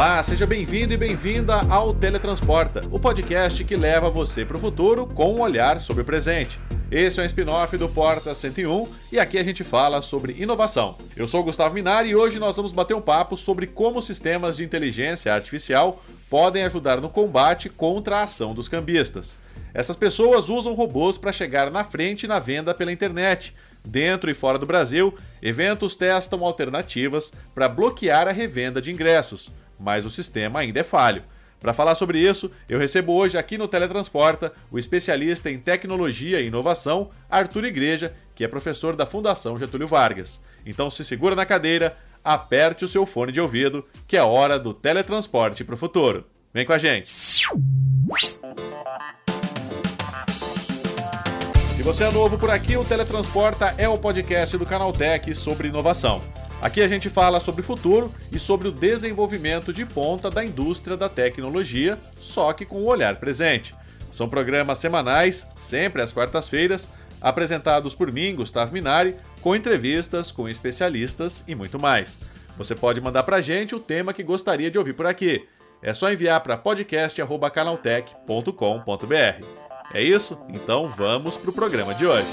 Olá, seja bem-vindo e bem-vinda ao Teletransporta, o podcast que leva você para o futuro com um olhar sobre o presente. Esse é um spin-off do Porta 101 e aqui a gente fala sobre inovação. Eu sou Gustavo Minari e hoje nós vamos bater um papo sobre como sistemas de inteligência artificial podem ajudar no combate contra a ação dos cambistas. Essas pessoas usam robôs para chegar na frente na venda pela internet. Dentro e fora do Brasil, eventos testam alternativas para bloquear a revenda de ingressos mas o sistema ainda é falho. Para falar sobre isso, eu recebo hoje aqui no Teletransporta o especialista em tecnologia e inovação, Arthur Igreja, que é professor da Fundação Getúlio Vargas. Então se segura na cadeira, aperte o seu fone de ouvido, que é hora do teletransporte para o futuro. Vem com a gente! Se você é novo por aqui, o Teletransporta é o podcast do Canaltech sobre inovação. Aqui a gente fala sobre o futuro e sobre o desenvolvimento de ponta da indústria da tecnologia, só que com o olhar presente. São programas semanais, sempre às quartas-feiras, apresentados por mim, Gustavo Minari, com entrevistas com especialistas e muito mais. Você pode mandar pra gente o tema que gostaria de ouvir por aqui. É só enviar para podcast@canaltech.com.br. É isso? Então vamos pro programa de hoje.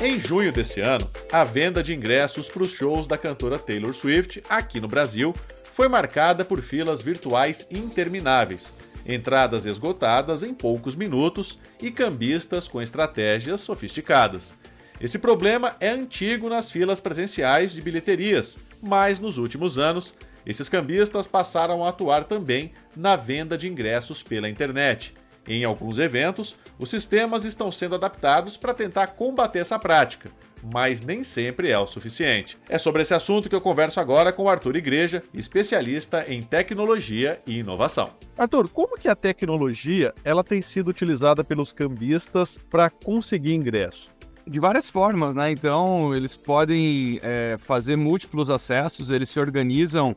Em junho desse ano, a venda de ingressos para os shows da cantora Taylor Swift aqui no Brasil foi marcada por filas virtuais intermináveis, entradas esgotadas em poucos minutos e cambistas com estratégias sofisticadas. Esse problema é antigo nas filas presenciais de bilheterias, mas nos últimos anos, esses cambistas passaram a atuar também na venda de ingressos pela internet em alguns eventos, os sistemas estão sendo adaptados para tentar combater essa prática, mas nem sempre é o suficiente. É sobre esse assunto que eu converso agora com Arthur Igreja, especialista em tecnologia e inovação. Arthur, como que a tecnologia ela tem sido utilizada pelos cambistas para conseguir ingresso? De várias formas, né? Então, eles podem é, fazer múltiplos acessos, eles se organizam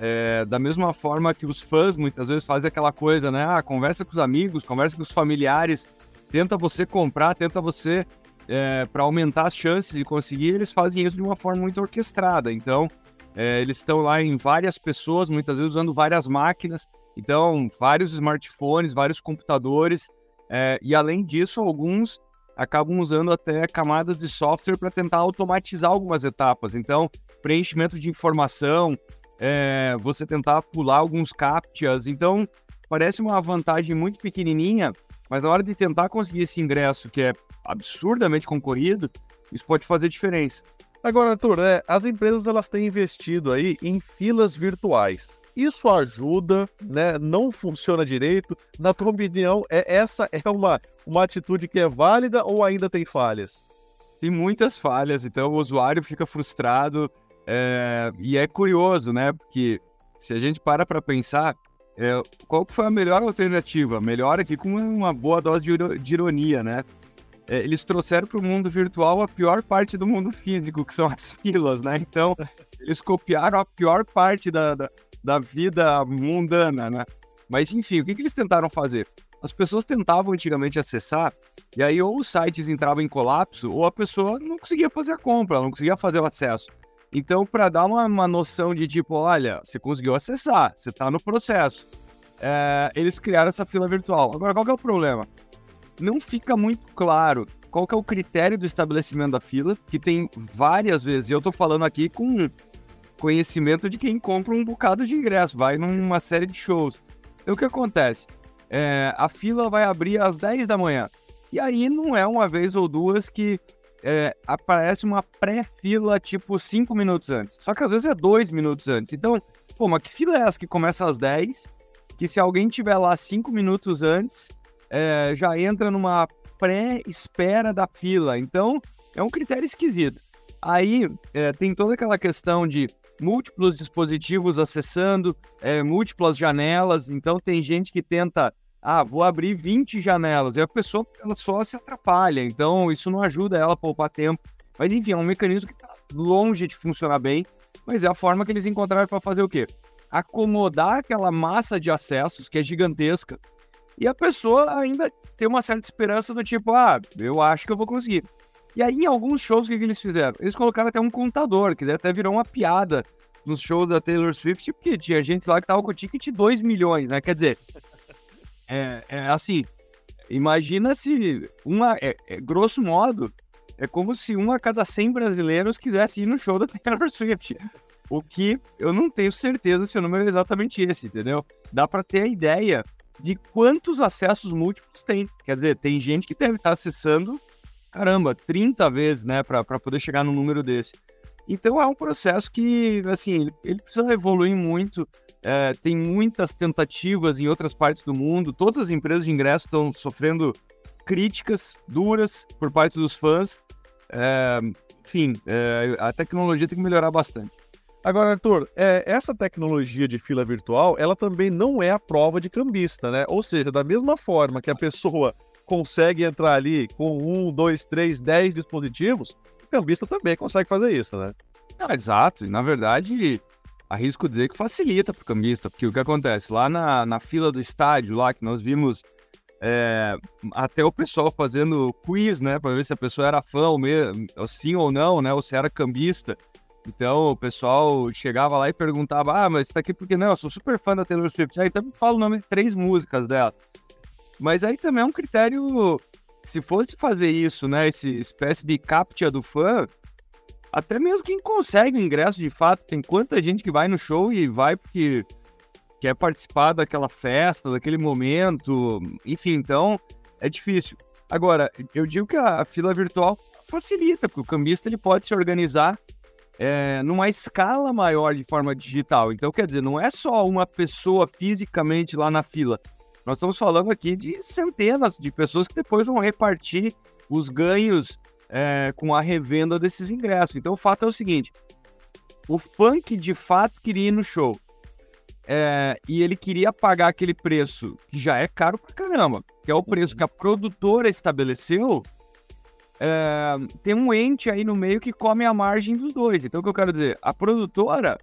é, da mesma forma que os fãs muitas vezes fazem aquela coisa, né? Ah, conversa com os amigos, conversa com os familiares, tenta você comprar, tenta você é, para aumentar as chances de conseguir. Eles fazem isso de uma forma muito orquestrada. Então, é, eles estão lá em várias pessoas, muitas vezes usando várias máquinas. Então, vários smartphones, vários computadores. É, e além disso, alguns acabam usando até camadas de software para tentar automatizar algumas etapas. Então, preenchimento de informação, é, você tentar pular alguns captchas. Então, parece uma vantagem muito pequenininha, mas na hora de tentar conseguir esse ingresso, que é absurdamente concorrido, isso pode fazer diferença. Agora, Arthur, é, as empresas elas têm investido aí em filas virtuais. Isso ajuda, né? Não funciona direito. Na tua opinião, é, essa é uma, uma atitude que é válida ou ainda tem falhas? Tem muitas falhas, então o usuário fica frustrado, é, e é curioso, né? Porque se a gente para para pensar, é, qual foi a melhor alternativa? Melhor aqui com uma boa dose de, ironia, né? É, eles trouxeram para o mundo virtual a pior parte do mundo físico, que são as filas, né? Então, eles copiaram a pior parte da, da, da vida mundana, né? Mas, enfim, o que, que eles tentaram fazer? As pessoas tentavam antigamente acessar, e aí ou os sites entravam em colapso, ou a pessoa não conseguia fazer a compra, não conseguia fazer o acesso. Então, para dar uma, uma, noção de tipo, olha, você conseguiu acessar, você está no processo, é, eles criaram essa fila virtual. Agora, qual é o problema? Não fica muito claro qual é o critério do estabelecimento da fila, que tem várias vezes, e eu estou falando aqui com conhecimento de quem compra um bocado de ingresso, vai numa série de shows. Então, o que acontece? É, a fila vai abrir às 10 da manhã. E aí não é uma vez ou duas que é, aparece uma pré-fila tipo 5 minutos antes. Só que às vezes é 2 minutos antes. Então, pô, mas que fila é essa que começa às 10? Que se alguém tiver lá 5 minutos antes, é, já entra numa pré-espera da fila. Então, é um critério esquisito. Aí é, tem toda aquela questão de múltiplos dispositivos acessando, é, múltiplas janelas. Então, tem gente que tenta ah, vou abrir 20 janelas. E a pessoa ela só se atrapalha, então isso não ajuda ela a poupar tempo. Mas enfim, é um mecanismo que está longe de funcionar bem, mas é a forma que eles encontraram para fazer o quê? Acomodar aquela massa de acessos que é gigantesca E a pessoa ainda tem uma certa esperança do tipo, ah, eu acho que eu vou conseguir. E aí, em alguns shows, o que, que eles fizeram? Eles colocaram até um contador, que até virou uma piada nos shows da Taylor Swift, porque tinha gente lá que tava com o ticket 2 milhões, né? Quer dizer, é, é assim, imagina se uma, é, é, grosso modo, é como se um a cada 100 brasileiros quisesse ir no show da Taylor Swift. O que eu não tenho certeza se o número é exatamente esse, entendeu? Dá para ter a ideia de quantos acessos múltiplos tem. Quer dizer, tem gente que deve estar acessando, caramba, 30 vezes, né, para poder chegar num número desse. Então é um processo que, assim, ele precisa evoluir muito. É, tem muitas tentativas em outras partes do mundo. Todas as empresas de ingresso estão sofrendo críticas duras por parte dos fãs. É, enfim, é, a tecnologia tem que melhorar bastante. Agora, Arthur, é, essa tecnologia de fila virtual, ela também não é a prova de cambista, né? Ou seja, da mesma forma que a pessoa consegue entrar ali com um, dois, três, dez dispositivos, o cambista também consegue fazer isso, né? Não, exato. E, na verdade, arrisco dizer que facilita para o cambista, porque o que acontece? Lá na, na fila do estádio, lá que nós vimos é, até o pessoal fazendo quiz, né, para ver se a pessoa era fã ou mesmo, sim ou não, né, ou se era cambista. Então o pessoal chegava lá e perguntava: Ah, mas tá aqui porque não? Eu sou super fã da Taylor Swift. Aí me fala o nome de três músicas dela. Mas aí também é um critério. Se fosse fazer isso, né? Esse espécie de captcha do fã, até mesmo quem consegue o ingresso de fato, tem quanta gente que vai no show e vai porque quer participar daquela festa, daquele momento, enfim, então é difícil. Agora, eu digo que a fila virtual facilita, porque o cambista ele pode se organizar é, numa escala maior de forma digital. Então, quer dizer, não é só uma pessoa fisicamente lá na fila. Nós estamos falando aqui de centenas de pessoas que depois vão repartir os ganhos é, com a revenda desses ingressos. Então, o fato é o seguinte: o funk de fato queria ir no show. É, e ele queria pagar aquele preço que já é caro pra caramba, que é o preço que a produtora estabeleceu é, tem um ente aí no meio que come a margem dos dois. Então, o que eu quero dizer? A produtora,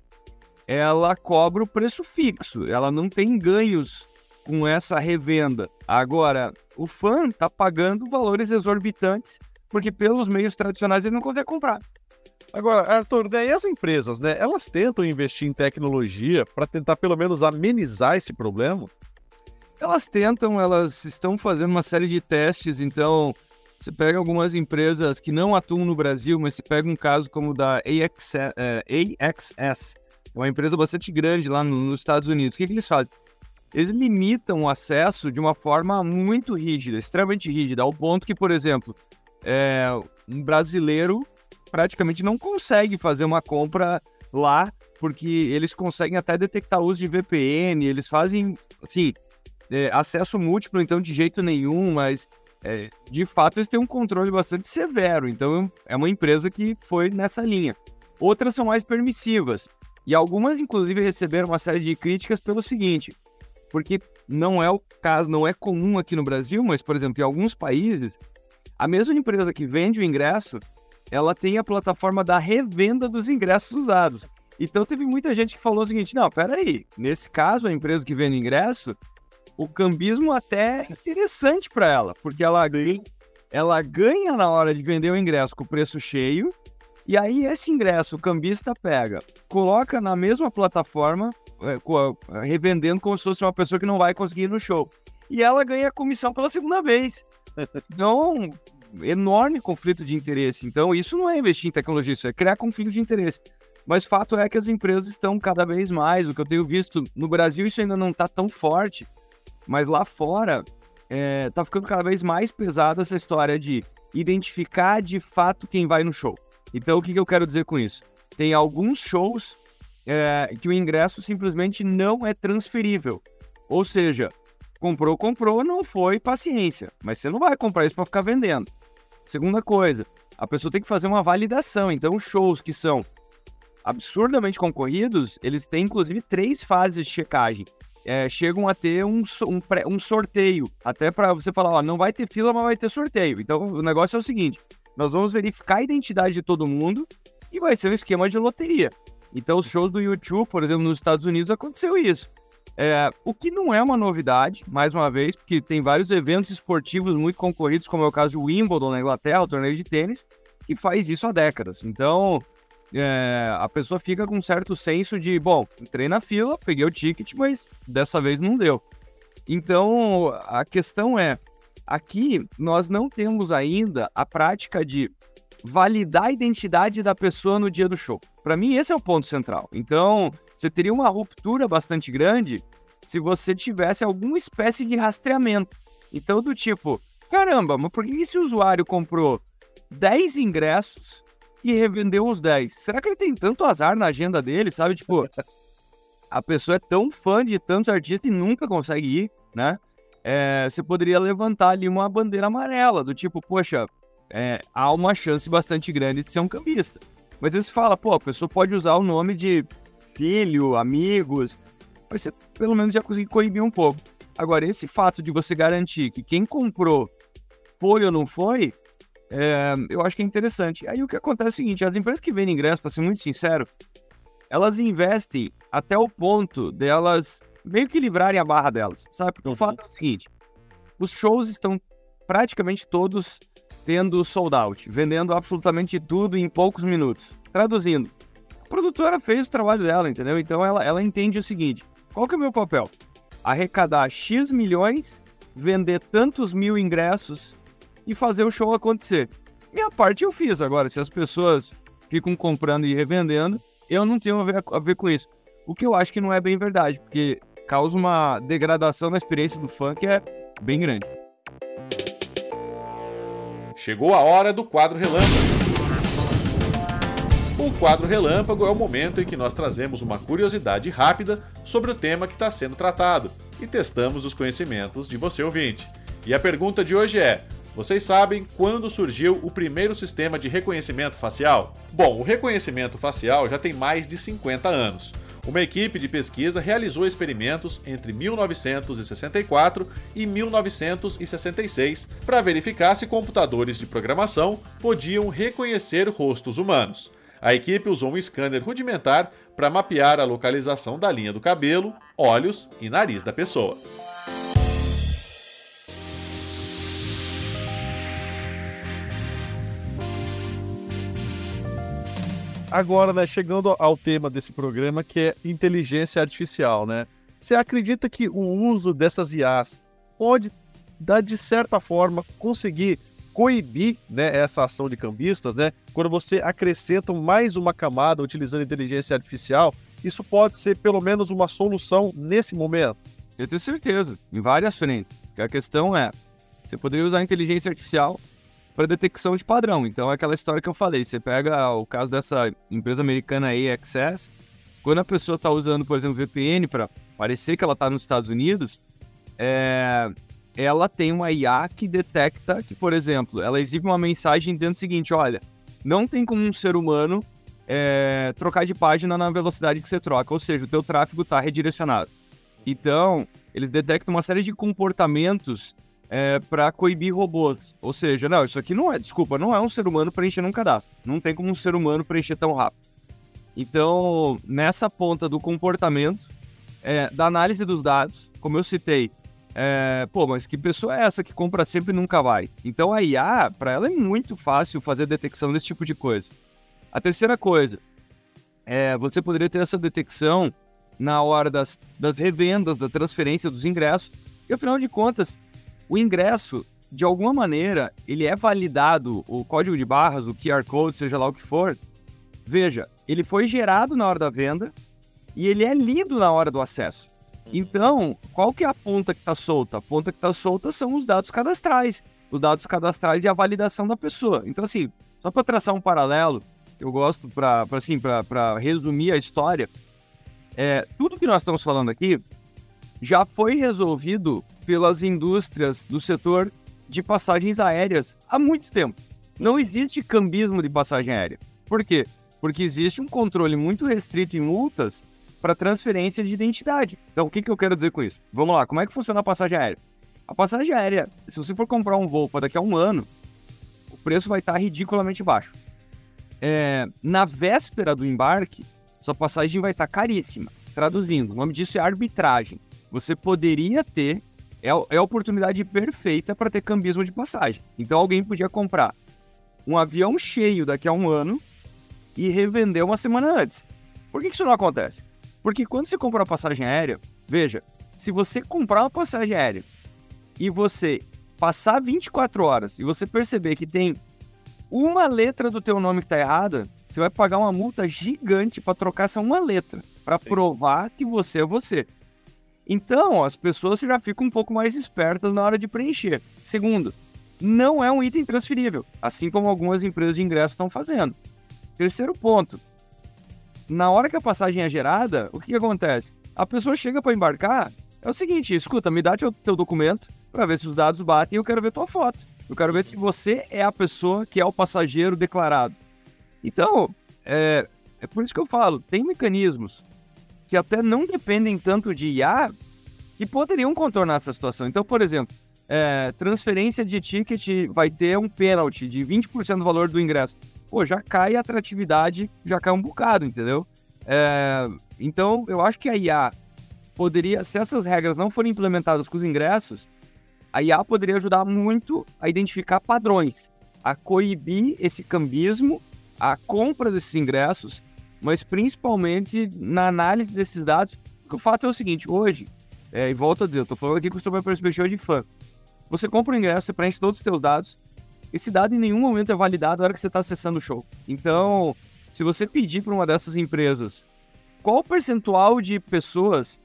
ela cobra o preço fixo, ela não tem ganhos com essa revenda. Agora, o fã tá pagando valores exorbitantes, porque pelos meios tradicionais ele não consegue comprar. Agora, Arthur, né, e as empresas, né? Elas tentam investir em tecnologia para tentar pelo menos amenizar esse problema? Elas tentam, elas estão fazendo uma série de testes, então você pega algumas empresas que não atuam no Brasil, mas se pega um caso como o da AXS, é, AXS, uma empresa bastante grande lá no, nos Estados Unidos. O que, que eles fazem? Eles limitam o acesso de uma forma muito rígida, extremamente rígida, ao ponto que, por exemplo, é, um brasileiro praticamente não consegue fazer uma compra lá, porque eles conseguem até detectar uso de VPN, eles fazem, assim, é, acesso múltiplo, então de jeito nenhum, mas é, de fato eles têm um controle bastante severo. Então é uma empresa que foi nessa linha. Outras são mais permissivas. E algumas, inclusive, receberam uma série de críticas pelo seguinte: porque não é o caso, não é comum aqui no Brasil, mas, por exemplo, em alguns países, a mesma empresa que vende o ingresso, ela tem a plataforma da revenda dos ingressos usados. Então teve muita gente que falou o seguinte: não, peraí, nesse caso, a empresa que vende ingresso, o cambismo até é interessante para ela, porque ela ganha, ela ganha na hora de vender o ingresso com o preço cheio, e aí esse ingresso o cambista pega, coloca na mesma plataforma, é, revendendo como se fosse uma pessoa que não vai conseguir ir no show. E ela ganha comissão pela segunda vez. Então, enorme conflito de interesse. Então, isso não é investir em tecnologia, isso é criar conflito de interesse. Mas fato é que as empresas estão cada vez mais, o que eu tenho visto no Brasil, isso ainda não está tão forte, mas lá fora, é, tá ficando cada vez mais pesado essa história de identificar de fato quem vai no show. Então, o que, que eu quero dizer com isso? Tem alguns shows é, que o ingresso simplesmente não é transferível. Ou seja, comprou, comprou, não foi, paciência. Mas você não vai comprar isso para ficar vendendo. Segunda coisa, a pessoa tem que fazer uma validação. Então, shows que são absurdamente concorridos, eles têm inclusive três fases de checagem é, chegam a ter um, um, um sorteio, até para você falar, ó, não vai ter fila, mas vai ter sorteio. Então o negócio é o seguinte: nós vamos verificar a identidade de todo mundo e vai ser um esquema de loteria. Então os shows do YouTube, por exemplo, nos Estados Unidos aconteceu isso. É, o que não é uma novidade, mais uma vez, porque tem vários eventos esportivos muito concorridos, como é o caso do Wimbledon na Inglaterra, o torneio de tênis, que faz isso há décadas. Então, é, a pessoa fica com um certo senso de, bom, entrei na fila, peguei o ticket, mas dessa vez não deu. Então, a questão é, aqui nós não temos ainda a prática de validar a identidade da pessoa no dia do show. Para mim, esse é o ponto central. Então, você teria uma ruptura bastante grande se você tivesse alguma espécie de rastreamento. Então, do tipo, caramba, mas por que esse usuário comprou 10 ingressos e revendeu os 10? Será que ele tem tanto azar na agenda dele, sabe? Tipo, a pessoa é tão fã de tantos artistas e nunca consegue ir, né? É, você poderia levantar ali uma bandeira amarela, do tipo, poxa, é, há uma chance bastante grande de ser um cambista. Mas você fala, pô, a pessoa pode usar o nome de filho, amigos, mas você pelo menos já conseguir coibir um pouco. Agora, esse fato de você garantir que quem comprou foi ou não foi, é, eu acho que é interessante. Aí o que acontece é o seguinte: as empresas que vendem ingresso, para ser muito sincero, elas investem até o ponto delas meio que livrarem a barra delas, sabe? Porque uhum. o fato é o seguinte: os shows estão praticamente todos tendo sold out, vendendo absolutamente tudo em poucos minutos. Traduzindo, produtora fez o trabalho dela, entendeu? Então ela, ela entende o seguinte: qual que é o meu papel? Arrecadar X milhões, vender tantos mil ingressos e fazer o show acontecer. Minha parte eu fiz agora. Se as pessoas ficam comprando e revendendo, eu não tenho a ver, a ver com isso. O que eu acho que não é bem verdade, porque causa uma degradação na experiência do fã que é bem grande. Chegou a hora do quadro relâmpago. O quadro relâmpago é o momento em que nós trazemos uma curiosidade rápida sobre o tema que está sendo tratado e testamos os conhecimentos de você ouvinte. E a pergunta de hoje é: vocês sabem quando surgiu o primeiro sistema de reconhecimento facial? Bom, o reconhecimento facial já tem mais de 50 anos. Uma equipe de pesquisa realizou experimentos entre 1964 e 1966 para verificar se computadores de programação podiam reconhecer rostos humanos. A equipe usou um scanner rudimentar para mapear a localização da linha do cabelo, olhos e nariz da pessoa. agora, né, chegando ao tema desse programa, que é inteligência artificial, né? Você acredita que o uso dessas IAs pode, de certa forma, conseguir coibir né, essa ação de cambistas, né? Quando você acrescenta mais uma camada utilizando inteligência artificial, isso pode ser pelo menos uma solução nesse momento? Eu tenho certeza, em várias frentes. A questão é, você poderia usar inteligência artificial para detecção de padrão. Então, é aquela história que eu falei. Você pega o caso dessa empresa americana AXS, quando a pessoa está usando, por exemplo, VPN para parecer que ela está nos Estados Unidos, é, ela tem uma IA que detecta que, por exemplo, ela exibe uma mensagem dizendo o seguinte: olha, não tem como um ser humano é, trocar de página na velocidade que você troca, ou seja, o teu tráfego está redirecionado. Então, eles detectam uma série de comportamentos é, para coibir robôs. Ou seja, não, isso aqui não é, desculpa, não é um ser humano preenchendo um cadastro. Não tem como um ser humano preencher tão rápido. Então, nessa ponta do comportamento, é, da análise dos dados, como eu citei, é, pô, mas que pessoa é essa que compra sempre e nunca vai? Então a IA, para ela é muito fácil fazer detecção desse tipo de coisa. A terceira coisa, é, você poderia ter essa detecção na hora das, das revendas, da transferência dos ingressos, e afinal de contas, o ingresso, de alguma maneira, ele é validado, o código de barras, o QR Code, seja lá o que for. Veja, ele foi gerado na hora da venda e ele é lido na hora do acesso. Então, qual que é a ponta que está solta? A ponta que está solta são os dados cadastrais. Os dados cadastrais e a validação da pessoa. Então, assim, só para traçar um paralelo, eu gosto para assim, resumir a história, é, tudo que nós estamos falando aqui já foi resolvido pelas indústrias do setor de passagens aéreas há muito tempo. Não existe cambismo de passagem aérea. Por quê? Porque existe um controle muito restrito em multas para transferência de identidade. Então, o que, que eu quero dizer com isso? Vamos lá, como é que funciona a passagem aérea? A passagem aérea, se você for comprar um voo para daqui a um ano, o preço vai estar ridiculamente baixo. É, na véspera do embarque, sua passagem vai estar caríssima. Traduzindo, o nome disso é arbitragem. você poderia ter, é, é a oportunidade perfeita para ter cambismo de passagem. Então alguém podia comprar um avião cheio daqui a um ano e revender uma semana antes. Por que, que isso não acontece? Porque quando você compra uma passagem aérea, veja, se você comprar uma passagem aérea e você passar 24 horas e você perceber que tem uma letra do teu nome que está errada, você vai pagar uma multa gigante para trocar essa uma letra, para provar que você é você. Então, as pessoas já ficam um pouco mais espertas na hora de preencher. Segundo, não é um item transferível, assim como algumas empresas de ingresso estão fazendo. Terceiro ponto, na hora que a passagem é gerada, o que, que acontece? A pessoa chega para embarcar, é o seguinte, escuta, me dá teu, teu documento para ver se os dados batem e eu quero ver tua foto. Eu quero ver se você é a pessoa que é o passageiro declarado. Então, é, é por isso que eu falo, tem mecanismos que até não dependem tanto de IA que poderiam contornar essa situação. Então, por exemplo, é, transferência de ticket vai ter um pênalti de 20% do valor do ingresso. Pô, já cai a atratividade, já cai um bocado, entendeu? É, então, eu acho que a IA poderia, se essas regras não forem implementadas com os ingressos, a IA poderia ajudar muito a identificar padrões, a coibir esse cambismo, a compra desses ingressos, mas principalmente na análise desses dados. Porque o fato é o seguinte: hoje, é, e volto a dizer, eu estou falando aqui com a perspectiva de fã. Você compra o ingresso, você preenche todos os seus dados, esse dado em nenhum momento é validado na hora que você está acessando o show. Então, se você pedir para uma dessas empresas qual o percentual de pessoas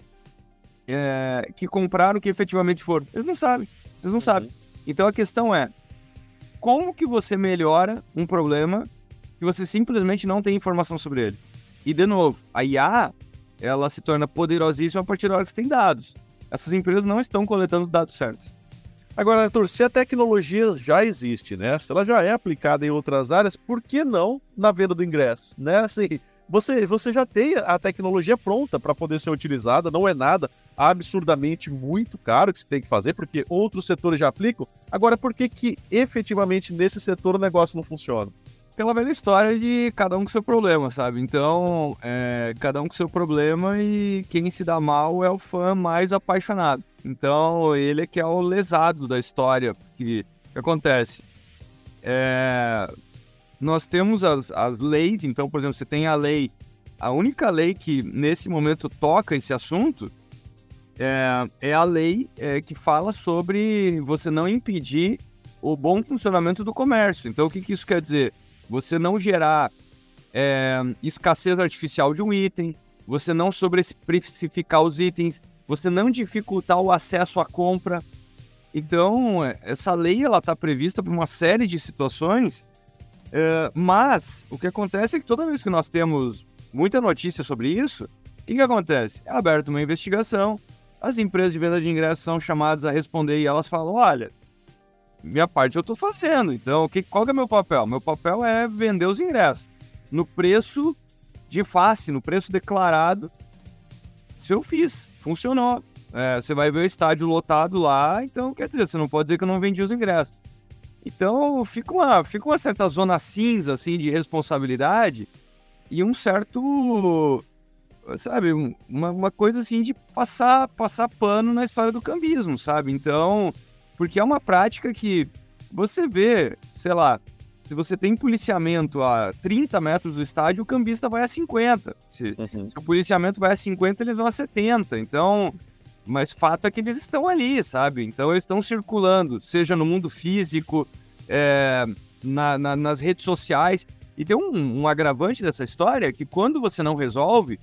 é, que compraram que efetivamente foram. Eles não sabem. Eles não uhum. sabem. Então a questão é: como que você melhora um problema que você simplesmente não tem informação sobre ele? E de novo, a IA ela se torna poderosíssima a partir da hora que você tem dados. Essas empresas não estão coletando os dados certos. Agora, Arthur, se a tecnologia já existe, né? Se ela já é aplicada em outras áreas, por que não na venda do ingresso? Né? Assim, você, você já tem a tecnologia pronta para poder ser utilizada, não é nada absurdamente muito caro que você tem que fazer, porque outros setores já aplicam. Agora, por que, que efetivamente nesse setor o negócio não funciona? Pela velha história de cada um com seu problema, sabe? Então, é, cada um com seu problema e quem se dá mal é o fã mais apaixonado. Então, ele é que é o lesado da história. Que, que acontece? É, nós temos as, as leis, então, por exemplo, você tem a lei, a única lei que nesse momento toca esse assunto é, é a lei é, que fala sobre você não impedir o bom funcionamento do comércio. Então, o que, que isso quer dizer? Você não gerar é, escassez artificial de um item, você não sobreprecificar os itens, você não dificultar o acesso à compra. Então, essa lei ela está prevista para uma série de situações Uh, mas o que acontece é que toda vez que nós temos muita notícia sobre isso, o que, que acontece? É aberta uma investigação, as empresas de venda de ingressos são chamadas a responder e elas falam: olha, minha parte eu estou fazendo, então que, qual que é meu papel? Meu papel é vender os ingressos no preço de face, no preço declarado. Se eu fiz, funcionou. É, você vai ver o estádio lotado lá, então quer dizer, você não pode dizer que eu não vendi os ingressos. Então fica uma, fica uma certa zona cinza assim de responsabilidade e um certo sabe, uma, uma coisa assim de passar passar pano na história do cambismo, sabe? Então, porque é uma prática que você vê, sei lá, se você tem policiamento a 30 metros do estádio, o cambista vai a 50. Se, uhum. se o policiamento vai a 50, eles vão a 70. Então, mas fato é que eles estão ali, sabe? Então eles estão circulando, seja no mundo físico, é, na, na, nas redes sociais. E tem um, um, agravante dessa história que quando você não resolve,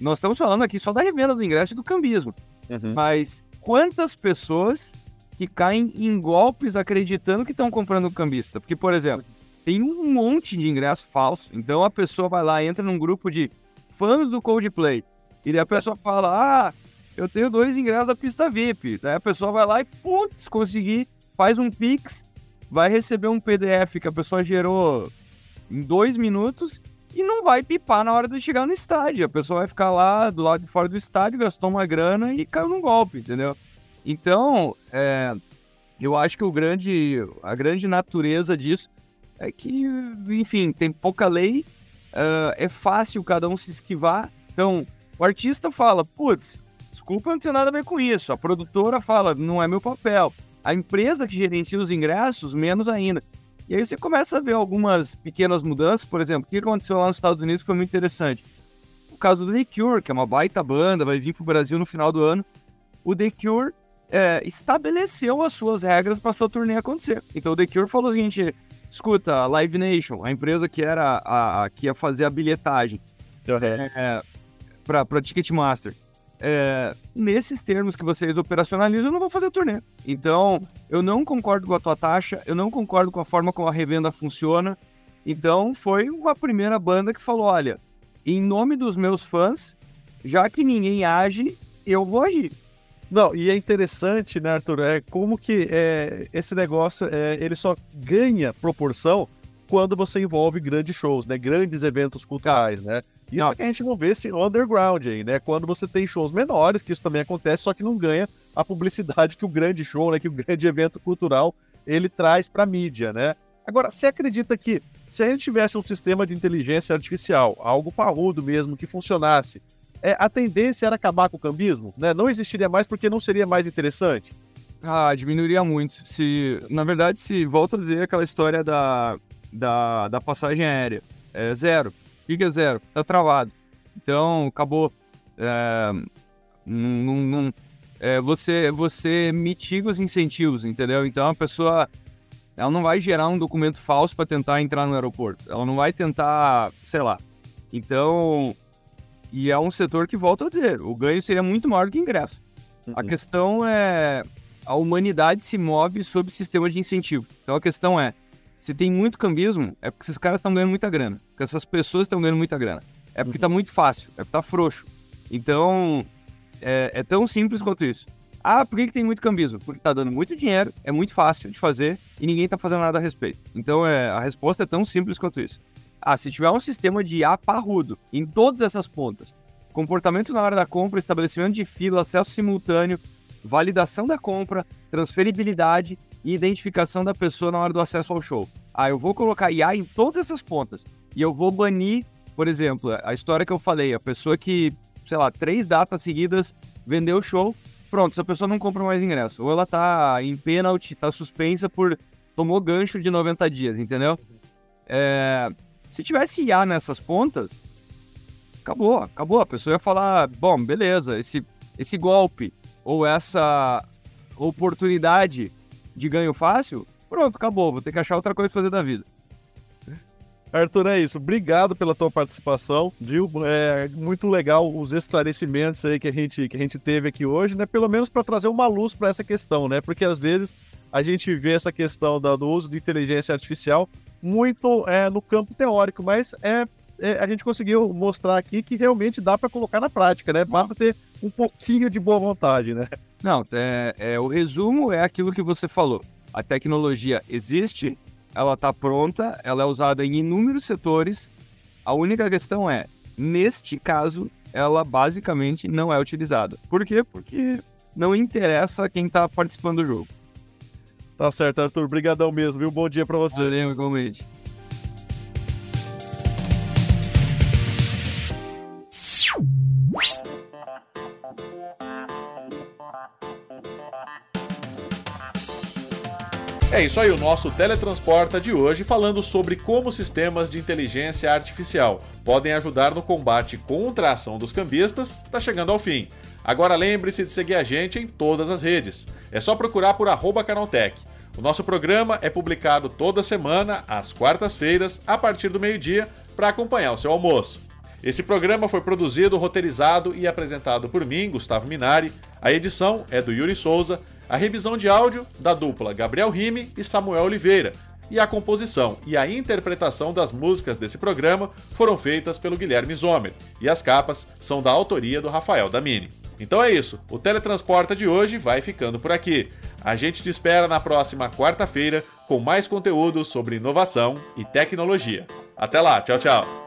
nós estamos falando aqui só da revenda do ingresso e do cambismo. Uhum. Mas quantas pessoas que caem em golpes acreditando que estão comprando o cambista? Porque, por exemplo, tem um monte de ingresso falso. Então a pessoa vai lá, entra num grupo de fãs do Coldplay. E daí a pessoa fala: Ah, eu tenho dois ingressos da pista VIP. Daí a pessoa vai lá e, putz, conseguir, faz um Pix, vai receber um PDF que a pessoa gerou em dois minutos e não vai pipar na hora de chegar no estádio. A pessoa vai ficar lá do lado de fora do estádio, gastou uma grana e caiu num golpe, entendeu? Então, é, eu acho que o grande, a grande natureza disso é que, enfim, tem pouca lei, uh, é fácil cada um se esquivar. Então, o artista fala, putz, desculpa, não tem nada a ver com isso. A produtora fala, não é meu papel. A empresa que gerencia os ingressos, menos ainda. E aí você começa a ver algumas pequenas mudanças, por exemplo, o que aconteceu lá nos Estados Unidos foi muito interessante. O caso do The Cure, que é uma baita banda, vai vir para o Brasil no final do ano. O The Cure é, estabeleceu as suas regras para sua turnê acontecer. Então o The Cure falou o seguinte: escuta, a Live Nation, a empresa que era a, a que ia fazer a bilhetagem é, para Ticketmaster, é, nesses termos que vocês operacionalizam, eu não vou fazer turnê. Então, eu não concordo com a tua taxa, eu não concordo com a forma como a revenda funciona. Então, foi uma primeira banda que falou: olha, em nome dos meus fãs, já que ninguém age, eu vou agir. Não, e é interessante, né, Arthur, é como que é, esse negócio é, ele só ganha proporção quando você envolve grandes shows, né, grandes eventos culturais, né? Isso não. é que a gente não vê esse underground aí, né? Quando você tem shows menores, que isso também acontece, só que não ganha a publicidade que o grande show, né, que o grande evento cultural ele traz para mídia, né? Agora, você acredita que se a gente tivesse um sistema de inteligência artificial, algo parrudo mesmo, que funcionasse, é, a tendência era acabar com o cambismo, né? Não existiria mais porque não seria mais interessante. Ah, diminuiria muito. Se, na verdade, se volta a dizer aquela história da, da, da passagem aérea, é zero. O que é zero? Tá travado. Então, acabou. É, é, você, você mitiga os incentivos, entendeu? Então, a pessoa ela não vai gerar um documento falso para tentar entrar no aeroporto. Ela não vai tentar, sei lá. Então, e é um setor que, volto a dizer, o ganho seria muito maior do que ingresso. Uhum. A questão é. A humanidade se move sob sistema de incentivo. Então a questão é: se tem muito cambismo, é porque esses caras estão ganhando muita grana. Porque essas pessoas estão ganhando muita grana. É porque está muito fácil, é porque está frouxo. Então, é, é, tão simples quanto isso. Ah, por que, que tem muito cambismo? Porque está dando muito dinheiro, é muito fácil de fazer e ninguém está fazendo nada a respeito. Então, é, a resposta é tão simples quanto isso. Ah, se tiver um sistema de IA parrudo em todas essas pontas, comportamento na hora da compra, estabelecimento de fila, acesso simultâneo, validação da compra, transferibilidade e identificação da pessoa na hora do acesso ao show. Ah, eu vou colocar IA em todas essas pontas e eu vou banir, por exemplo, a história que eu falei, a pessoa que, sei lá, três datas seguidas vendeu o show, pronto, essa pessoa não compra mais ingresso. Ou ela tá em pênalti, tá suspensa por tomou gancho de 90 dias, entendeu? É, se tivesse IA nessas pontas, acabou, acabou. A pessoa ia falar, bom, beleza, esse, esse golpe ou essa oportunidade de ganho fácil, pronto, acabou, vou ter que achar outra coisa pra fazer da vida. Arthur, é isso. Obrigado pela tua participação, viu? É muito legal os esclarecimentos aí que a gente, que a gente teve aqui hoje, né? Pelo menos para trazer uma luz para essa questão, né? Porque às vezes a gente vê essa questão do uso de inteligência artificial muito é, no campo teórico, mas é, é, a gente conseguiu mostrar aqui que realmente dá para colocar na prática, né? Basta ter um pouquinho de boa vontade, né? Não, é, é, o resumo é aquilo que você falou. A tecnologia existe, ela está pronta, ela é usada em inúmeros setores. A única questão é, neste caso, ela basicamente não é utilizada. Por quê? Porque não interessa quem está participando do jogo. Tá certo, Arthur. Obrigadão mesmo, viu? Bom dia para você. Valeu, igualmente. É isso aí, o nosso Teletransporta de hoje falando sobre como sistemas de inteligência artificial podem ajudar no combate contra a ação dos cambistas, está chegando ao fim. Agora lembre-se de seguir a gente em todas as redes. É só procurar por Canaltech. O nosso programa é publicado toda semana, às quartas-feiras, a partir do meio-dia, para acompanhar o seu almoço. Esse programa foi produzido, roteirizado e apresentado por mim, Gustavo Minari. A edição é do Yuri Souza, a revisão de áudio da dupla Gabriel Rime e Samuel Oliveira. E a composição e a interpretação das músicas desse programa foram feitas pelo Guilherme Zomer, e as capas são da autoria do Rafael Damini. Então é isso, o Teletransporta de hoje vai ficando por aqui. A gente te espera na próxima quarta-feira com mais conteúdo sobre inovação e tecnologia. Até lá, tchau, tchau!